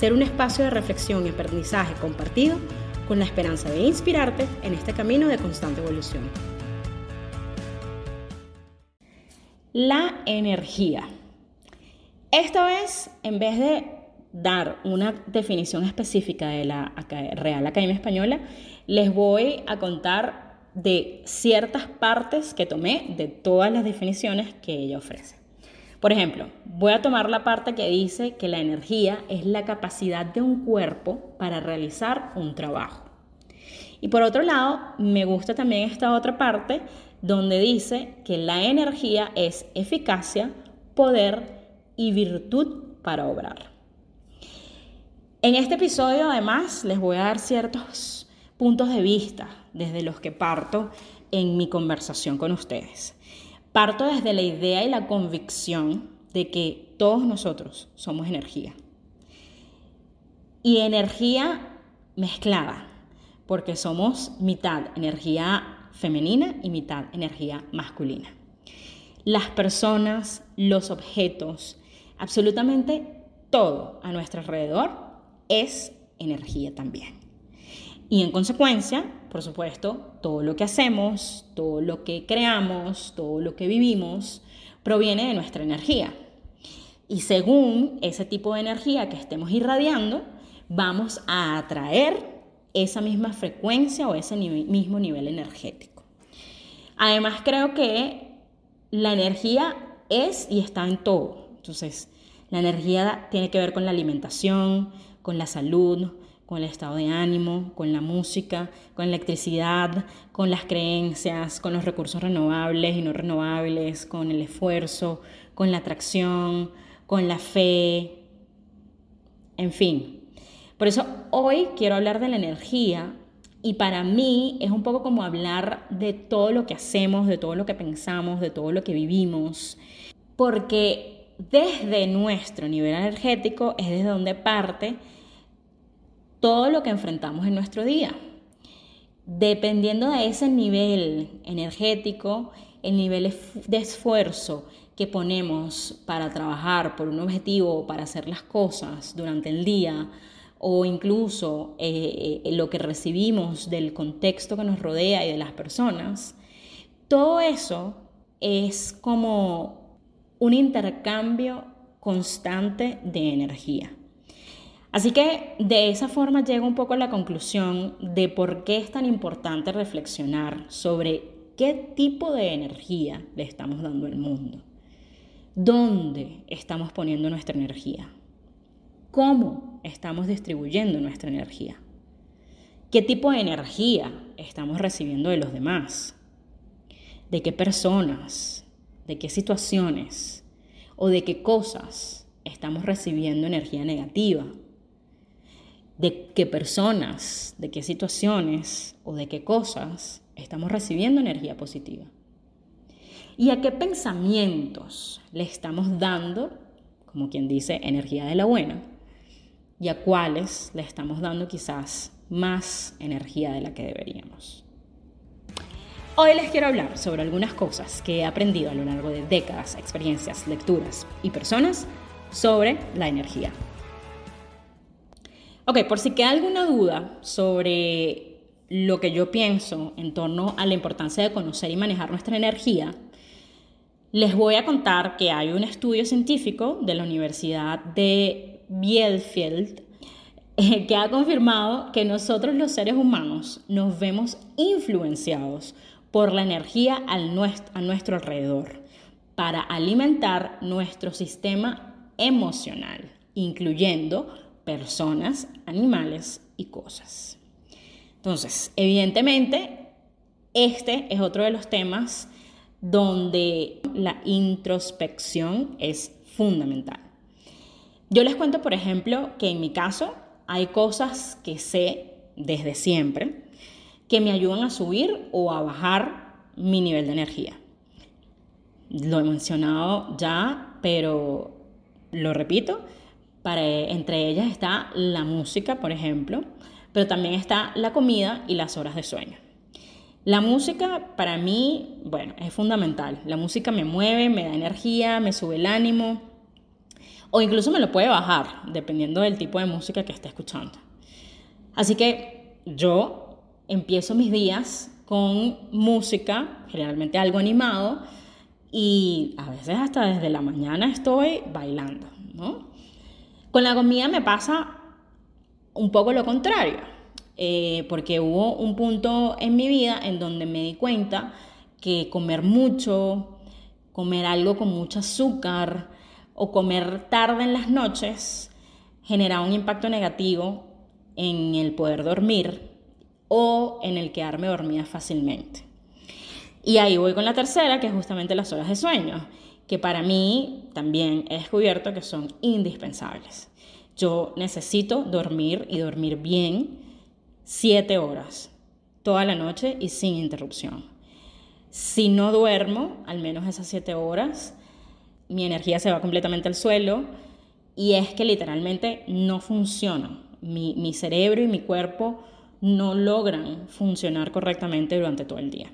ser un espacio de reflexión y aprendizaje compartido con la esperanza de inspirarte en este camino de constante evolución. La energía. Esta vez, en vez de dar una definición específica de la Real Academia Española, les voy a contar de ciertas partes que tomé de todas las definiciones que ella ofrece. Por ejemplo, voy a tomar la parte que dice que la energía es la capacidad de un cuerpo para realizar un trabajo. Y por otro lado, me gusta también esta otra parte donde dice que la energía es eficacia, poder y virtud para obrar. En este episodio además les voy a dar ciertos puntos de vista desde los que parto en mi conversación con ustedes. Parto desde la idea y la convicción de que todos nosotros somos energía. Y energía mezclada, porque somos mitad energía femenina y mitad energía masculina. Las personas, los objetos, absolutamente todo a nuestro alrededor es energía también. Y en consecuencia, por supuesto, todo lo que hacemos, todo lo que creamos, todo lo que vivimos, proviene de nuestra energía. Y según ese tipo de energía que estemos irradiando, vamos a atraer esa misma frecuencia o ese mismo nivel energético. Además, creo que la energía es y está en todo. Entonces, la energía tiene que ver con la alimentación, con la salud, con el estado de ánimo, con la música, con la electricidad, con las creencias, con los recursos renovables y no renovables, con el esfuerzo, con la atracción, con la fe, en fin. Por eso hoy quiero hablar de la energía y para mí es un poco como hablar de todo lo que hacemos, de todo lo que pensamos, de todo lo que vivimos, porque desde nuestro nivel energético es desde donde parte todo lo que enfrentamos en nuestro día. Dependiendo de ese nivel energético, el nivel de esfuerzo que ponemos para trabajar por un objetivo, para hacer las cosas durante el día, o incluso eh, eh, lo que recibimos del contexto que nos rodea y de las personas, todo eso es como un intercambio constante de energía. Así que de esa forma llego un poco a la conclusión de por qué es tan importante reflexionar sobre qué tipo de energía le estamos dando al mundo. ¿Dónde estamos poniendo nuestra energía? ¿Cómo estamos distribuyendo nuestra energía? ¿Qué tipo de energía estamos recibiendo de los demás? ¿De qué personas? ¿De qué situaciones? ¿O de qué cosas estamos recibiendo energía negativa? De qué personas, de qué situaciones o de qué cosas estamos recibiendo energía positiva. Y a qué pensamientos le estamos dando, como quien dice, energía de la buena, y a cuáles le estamos dando quizás más energía de la que deberíamos. Hoy les quiero hablar sobre algunas cosas que he aprendido a lo largo de décadas, experiencias, lecturas y personas sobre la energía. Ok, por si queda alguna duda sobre lo que yo pienso en torno a la importancia de conocer y manejar nuestra energía, les voy a contar que hay un estudio científico de la Universidad de Bielfield, eh, que ha confirmado que nosotros los seres humanos nos vemos influenciados por la energía a nuestro alrededor para alimentar nuestro sistema emocional, incluyendo personas, animales y cosas. Entonces, evidentemente, este es otro de los temas donde la introspección es fundamental. Yo les cuento, por ejemplo, que en mi caso hay cosas que sé desde siempre que me ayudan a subir o a bajar mi nivel de energía. Lo he mencionado ya, pero lo repito, para, entre ellas está la música, por ejemplo, pero también está la comida y las horas de sueño. La música para mí, bueno, es fundamental. La música me mueve, me da energía, me sube el ánimo o incluso me lo puede bajar, dependiendo del tipo de música que esté escuchando. Así que yo empiezo mis días con música, generalmente algo animado, y a veces hasta desde la mañana estoy bailando, ¿no? Con la comida me pasa un poco lo contrario, eh, porque hubo un punto en mi vida en donde me di cuenta que comer mucho, comer algo con mucho azúcar o comer tarde en las noches generaba un impacto negativo en el poder dormir o en el quedarme dormida fácilmente. Y ahí voy con la tercera, que es justamente las horas de sueño, que para mí también he descubierto que son indispensables. Yo necesito dormir y dormir bien siete horas, toda la noche y sin interrupción. Si no duermo, al menos esas siete horas, mi energía se va completamente al suelo y es que literalmente no funciona. Mi, mi cerebro y mi cuerpo no logran funcionar correctamente durante todo el día.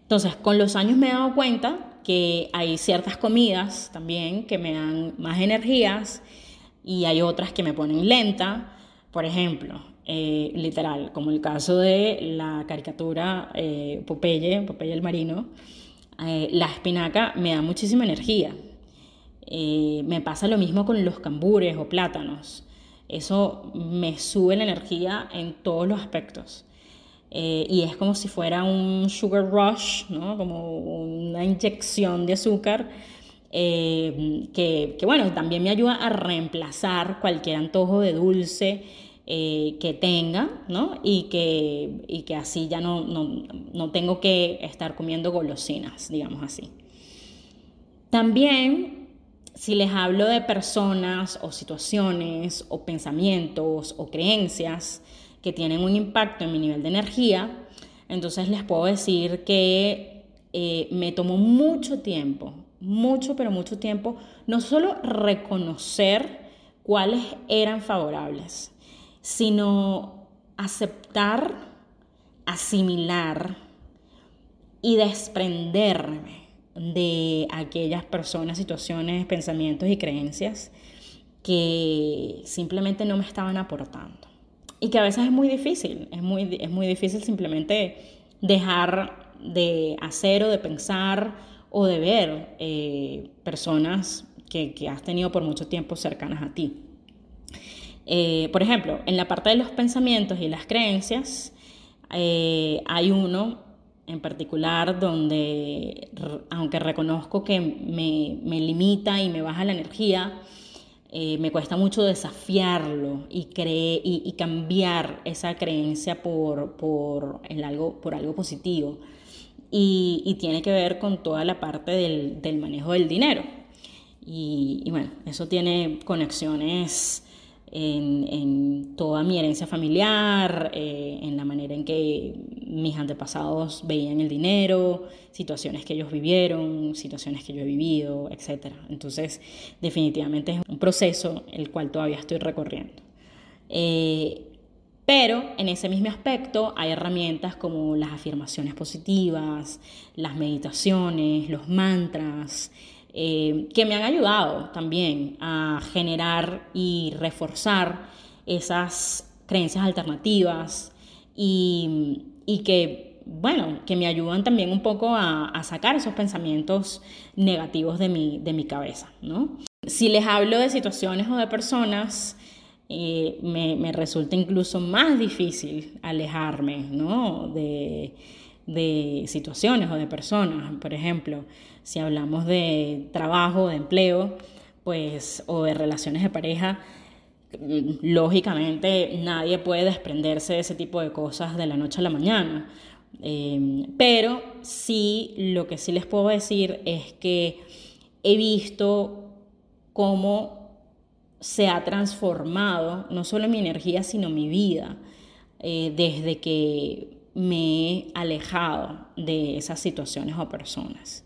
Entonces, con los años me he dado cuenta que hay ciertas comidas también que me dan más energías y hay otras que me ponen lenta. Por ejemplo, eh, literal, como el caso de la caricatura eh, Popeye, Popeye el marino, eh, la espinaca me da muchísima energía. me pasa lo mismo con los cambures o plátanos. Eso me sube la energía en todos los aspectos. Y es como si fuera un sugar rush, ¿no? como una inyección de azúcar eh, que, bueno, también me ayuda a reemplazar cualquier antojo de dulce eh, que tenga, ¿no? Y que, y que así ya no, no, no tengo que estar comiendo golosinas, digamos así. También, si les hablo de personas o situaciones o pensamientos o creencias que tienen un impacto en mi nivel de energía, entonces les puedo decir que eh, me tomó mucho tiempo mucho, pero mucho tiempo, no solo reconocer cuáles eran favorables, sino aceptar, asimilar y desprenderme de aquellas personas, situaciones, pensamientos y creencias que simplemente no me estaban aportando. Y que a veces es muy difícil, es muy, es muy difícil simplemente dejar de hacer o de pensar o de ver eh, personas que, has tenido por mucho tiempo cercanas a ti. Eh, por ejemplo, en la parte de los pensamientos y las creencias, eh, hay uno en particular donde, aunque reconozco que me, limita y me baja la energía, me cuesta mucho desafiarlo y, y, cambiar esa creencia por, por, algo, por algo positivo y, tiene que ver con toda la parte del, manejo del dinero. Y, bueno, eso tiene conexiones en, toda mi herencia familiar, eh, en la manera en que mis antepasados veían el dinero, situaciones que ellos vivieron, situaciones que yo he vivido, etc. Entonces, definitivamente es un proceso el cual todavía estoy recorriendo. Eh, pero en ese mismo aspecto hay herramientas como las afirmaciones positivas, las meditaciones, los mantras, eh, que me han ayudado también a generar y reforzar esas creencias alternativas y, que, bueno, que me ayudan también un poco a, sacar esos pensamientos negativos de mi, de mi cabeza, ¿no? Si les hablo de situaciones o de personas, eh, me, me, resulta incluso más difícil alejarme ¿no? de, de situaciones o de personas. Por ejemplo, si hablamos de trabajo, de empleo, pues, o de relaciones de pareja, lógicamente nadie puede desprenderse de ese tipo de cosas de la noche a la mañana. Eh, pero sí, lo que sí les puedo decir es que he visto cómo se ha transformado no solo mi energía, sino mi vida, eh, desde que me he alejado de esas situaciones o personas.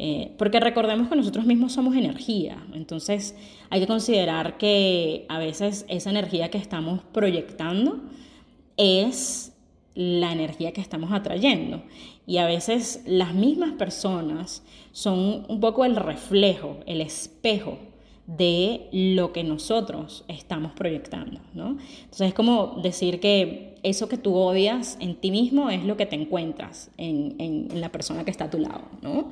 Eh, porque recordemos que nosotros mismos somos energía, entonces hay que considerar que a veces esa energía que estamos proyectando es la energía que estamos atrayendo. Y a veces las mismas personas son un poco el reflejo, el espejo de lo que nosotros estamos proyectando, ¿no? Entonces es como decir que eso que tú odias en ti mismo es lo que te encuentras en, en, la persona que está a tu lado, ¿no?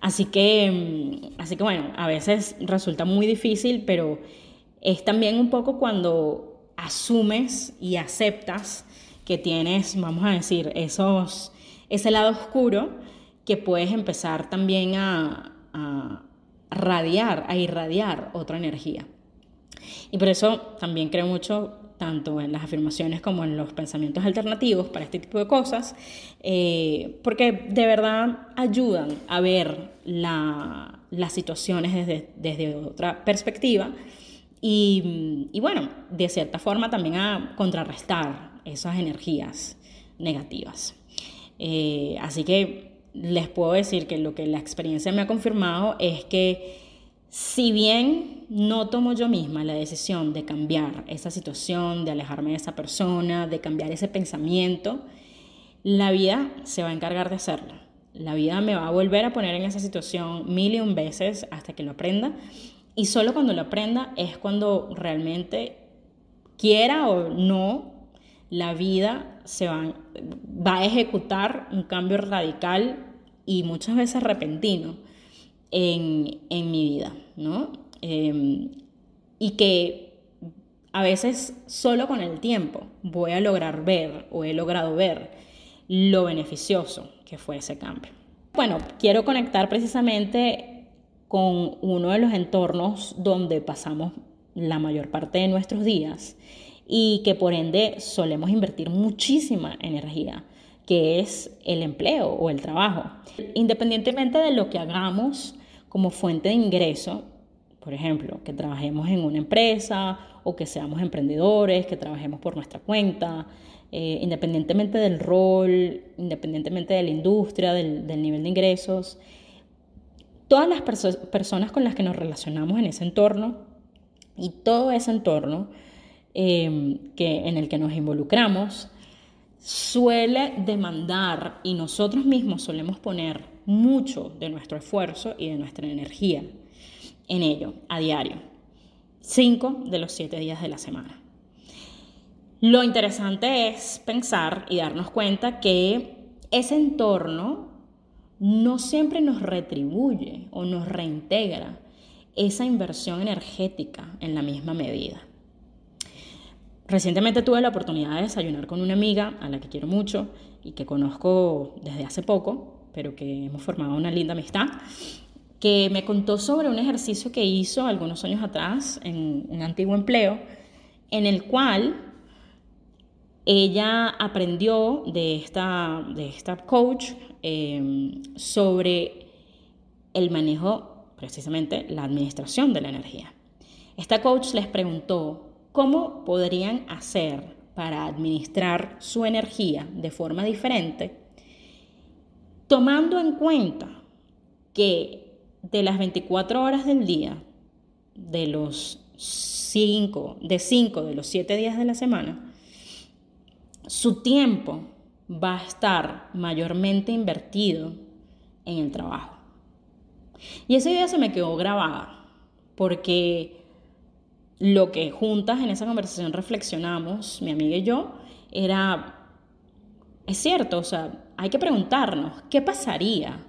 Así que, mm, así que bueno, a veces resulta muy difícil, pero es también un poco cuando asumes y aceptas que tienes, vamos a decir, esos, ese lado oscuro que puedes empezar también a, a radiar, a irradiar otra energía. Y por eso también creo mucho tanto en las afirmaciones como en los pensamientos alternativos para este tipo de cosas, eh, porque de verdad ayudan a ver las situaciones desde, desde, otra perspectiva y, y, bueno, de cierta forma también a contrarrestar esas energías negativas. Eh, así que les puedo decir que lo que la experiencia me ha confirmado es que si bien no tomo yo misma la decisión de cambiar esa situación, de alejarme de esa persona, de cambiar ese pensamiento, la vida se va a encargar de hacerlo. La vida me va a volver a poner en esa situación mil y un veces hasta que lo aprenda. Y solo cuando lo aprenda es cuando realmente quiera o no, la vida se va, va a ejecutar un cambio radical y muchas veces repentino en, en mi vida, ¿no? Em, y que a veces solo con el tiempo voy a lograr ver o he logrado ver lo beneficioso que fue ese cambio. Bueno, quiero conectar precisamente con uno de los entornos donde pasamos la mayor parte de nuestros días y que por ende solemos invertir muchísima energía, que es el empleo o el trabajo. Independientemente de lo que hagamos como fuente de ingreso, por ejemplo, que trabajemos en una empresa o que seamos emprendedores, que trabajemos por nuestra cuenta, eh, independientemente del rol, independientemente de la industria, del, nivel de ingresos, todas las personas con las que nos relacionamos en ese entorno y todo ese entorno Em, que, en el que nos involucramos suele demandar y nosotros mismos solemos poner mucho de nuestro esfuerzo y de nuestra energía en ello a diario, cinco de los siete días de la semana. Lo interesante es pensar y darnos cuenta que ese entorno no siempre nos retribuye o nos reintegra esa inversión energética en la misma medida. Recientemente tuve la oportunidad de desayunar con una amiga a la que quiero mucho y que conozco desde hace poco, pero que hemos formado una linda amistad, que me contó sobre un ejercicio que hizo algunos años atrás en un antiguo empleo, en el cual ella aprendió de esta, de esta coach em, sobre el manejo, precisamente la administración de la energía. Esta coach les preguntó ¿Cómo podrían hacer para administrar su energía de forma diferente? Tomando en cuenta que de las 24 horas del día, de los 5, de 5 de los 7 días de la semana, su tiempo va a estar mayormente invertido en el trabajo. Y esa idea se me quedó grabada, porque lo que juntas en esa conversación reflexionamos, mi amiga y yo, era, es cierto, o sea, hay que preguntarnos, ¿qué pasaría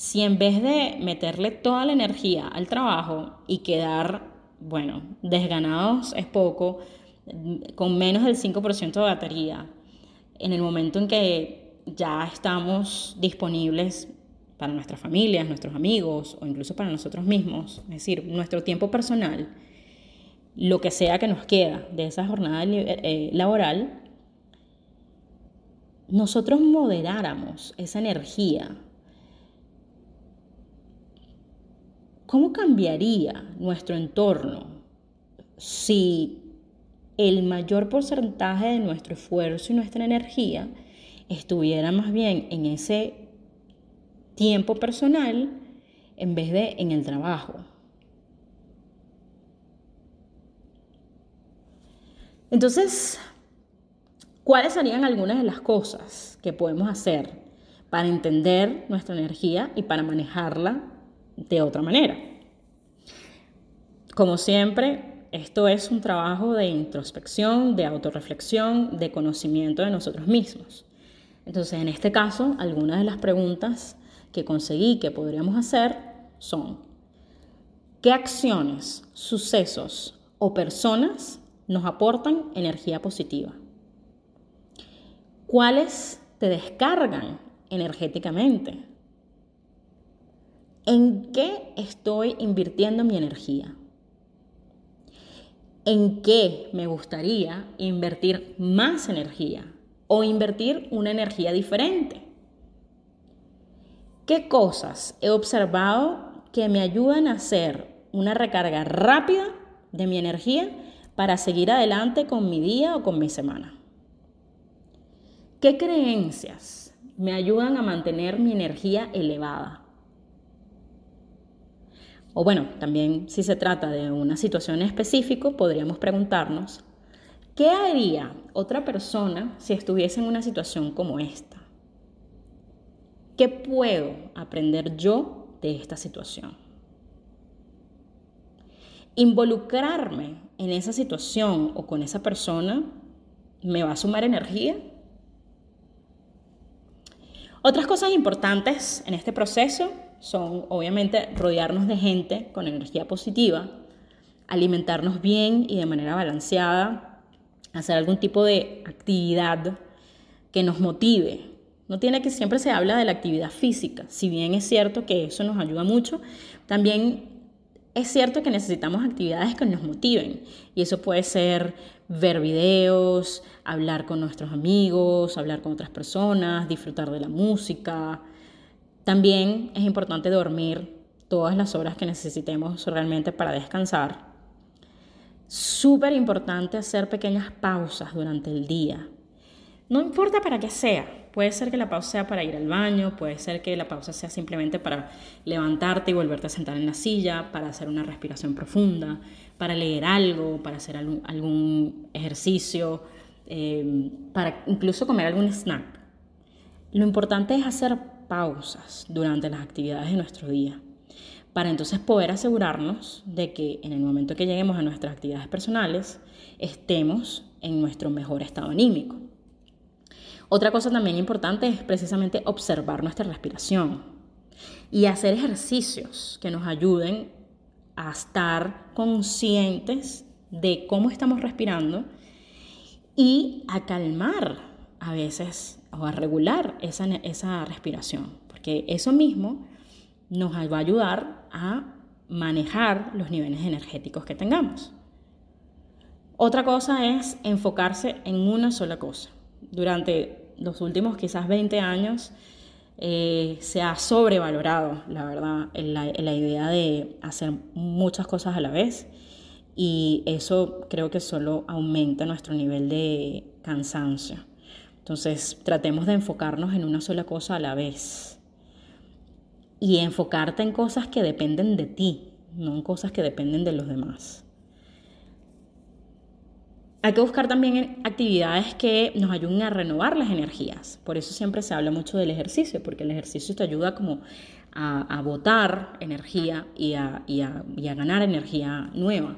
Si en vez de meterle toda la energía al trabajo y quedar, bueno, desganados es poco, con menos del 5% de batería, en el momento en que ya estamos disponibles para nuestras familias, nuestros amigos o incluso para nosotros mismos, es decir, nuestro tiempo personal, lo que sea que nos queda de esa jornada eh, laboral, nosotros moderáramos esa energía ¿Cómo cambiaría nuestro entorno si el mayor porcentaje de nuestro esfuerzo y nuestra energía estuviera más bien en ese tiempo personal en vez de en el trabajo? Entonces, ¿cuáles serían algunas de las cosas que podemos hacer para entender nuestra energía y para manejarla de otra manera. Como siempre, esto es un trabajo de introspección, de autorreflexión, de conocimiento de nosotros mismos. Entonces, en este caso, algunas de las preguntas que conseguí que podríamos hacer son, ¿qué acciones, sucesos o personas nos aportan energía positiva? ¿Cuáles te descargan energéticamente? ¿En qué estoy invirtiendo mi energía? ¿En qué me gustaría invertir más energía o invertir una energía diferente? ¿Qué cosas he observado que me ayudan a hacer una recarga rápida de mi energía para seguir adelante con mi día o con mi semana? ¿Qué creencias me ayudan a mantener mi energía elevada? O bueno, también si se trata de una situación específica, podríamos preguntarnos, ¿qué haría otra persona si estuviese en una situación como esta? ¿Qué puedo aprender yo de esta situación? Involucrarme en esa situación o con esa persona me va a sumar energía. Otras cosas importantes en este proceso son obviamente rodearnos de gente con energía positiva, alimentarnos bien y de manera balanceada, hacer algún tipo de actividad que nos motive. No tiene que siempre se habla de la actividad física, si bien es cierto que eso nos ayuda mucho, también es cierto que necesitamos actividades que nos motiven y eso puede ser ver videos, hablar con nuestros amigos, hablar con otras personas, disfrutar de la música, también es importante dormir todas las horas que necesitemos realmente para descansar. Súper importante hacer pequeñas pausas durante el día. No importa para qué sea. Puede ser que la pausa sea para ir al baño, puede ser que la pausa sea simplemente para levantarte y volverte a sentar en la silla, para hacer una respiración profunda, para leer algo, para hacer algún, ejercicio, eh, para incluso comer algún snack. Lo importante es hacer pausas durante las actividades de nuestro día, para entonces poder asegurarnos de que en el momento que lleguemos a nuestras actividades personales estemos en nuestro mejor estado anímico. Otra cosa también importante es precisamente observar nuestra respiración y hacer ejercicios que nos ayuden a estar conscientes de cómo estamos respirando y a calmar a veces o a regular esa, esa respiración, porque eso mismo nos va a ayudar a manejar los niveles energéticos que tengamos. Otra cosa es enfocarse en una sola cosa. Durante los últimos quizás 20 años eh, se ha sobrevalorado, la verdad, la, la idea de hacer muchas cosas a la vez y eso creo que solo aumenta nuestro nivel de cansancio. Entonces, tratemos de enfocarnos en una sola cosa a la vez. Y enfocarte en cosas que dependen de ti, no en cosas que dependen de los demás. Hay que buscar también actividades que nos ayuden a renovar las energías. Por eso siempre se habla mucho del ejercicio, porque el ejercicio te ayuda como a, botar energía y a ganar energía nueva.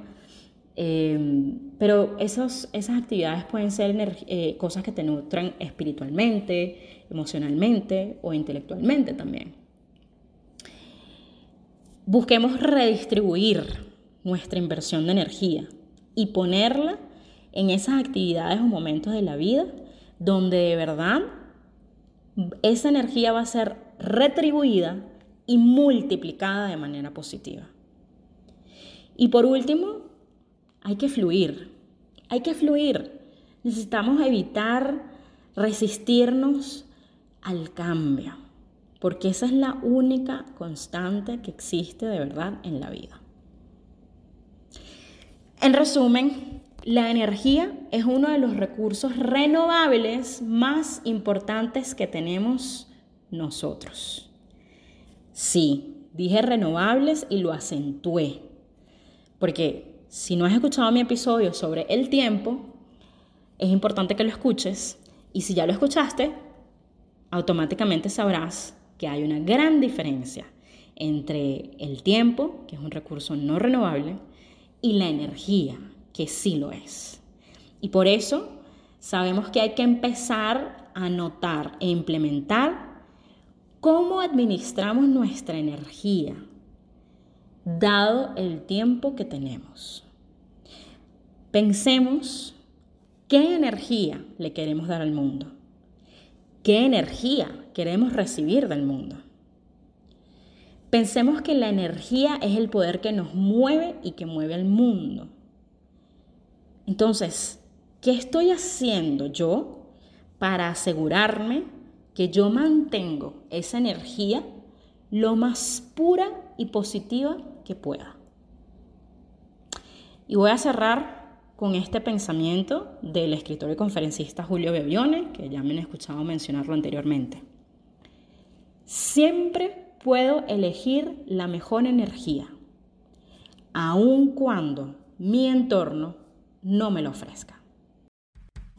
Em, pero esas actividades pueden ser eh, cosas que te nutran espiritualmente, emocionalmente o intelectualmente también. busquemos redistribuir nuestra inversión de energía y ponerla en esas actividades o momentos de la vida donde de verdad esa energía va a ser retribuida y multiplicada de manera positiva. Y por último, hay que fluir, hay que fluir. Necesitamos evitar resistirnos al cambio, porque esa es la única constante que existe de verdad en la vida. En resumen, la energía es uno de los recursos renovables más importantes que tenemos nosotros. Sí, dije renovables y lo acentué, porque si no has escuchado mi episodio sobre el tiempo, es importante que lo escuches y si ya lo escuchaste, automáticamente sabrás que hay una gran diferencia entre el tiempo, que es un recurso no renovable, y la energía, que sí lo es. Y por eso sabemos que hay que empezar a notar e implementar cómo administramos nuestra energía, dado el tiempo que tenemos. Pensemos qué energía le queremos dar al mundo, qué energía queremos recibir del mundo. Pensemos que la energía es el poder que nos mueve y que mueve al mundo. Entonces, ¿qué estoy haciendo yo para asegurarme que yo mantengo esa energía lo más pura y positiva que pueda? Y voy a cerrar con este pensamiento del escritor y conferencista Julio Bebione, que ya me han escuchado mencionarlo anteriormente. Siempre puedo elegir la mejor energía, aun cuando mi entorno no me lo ofrezca.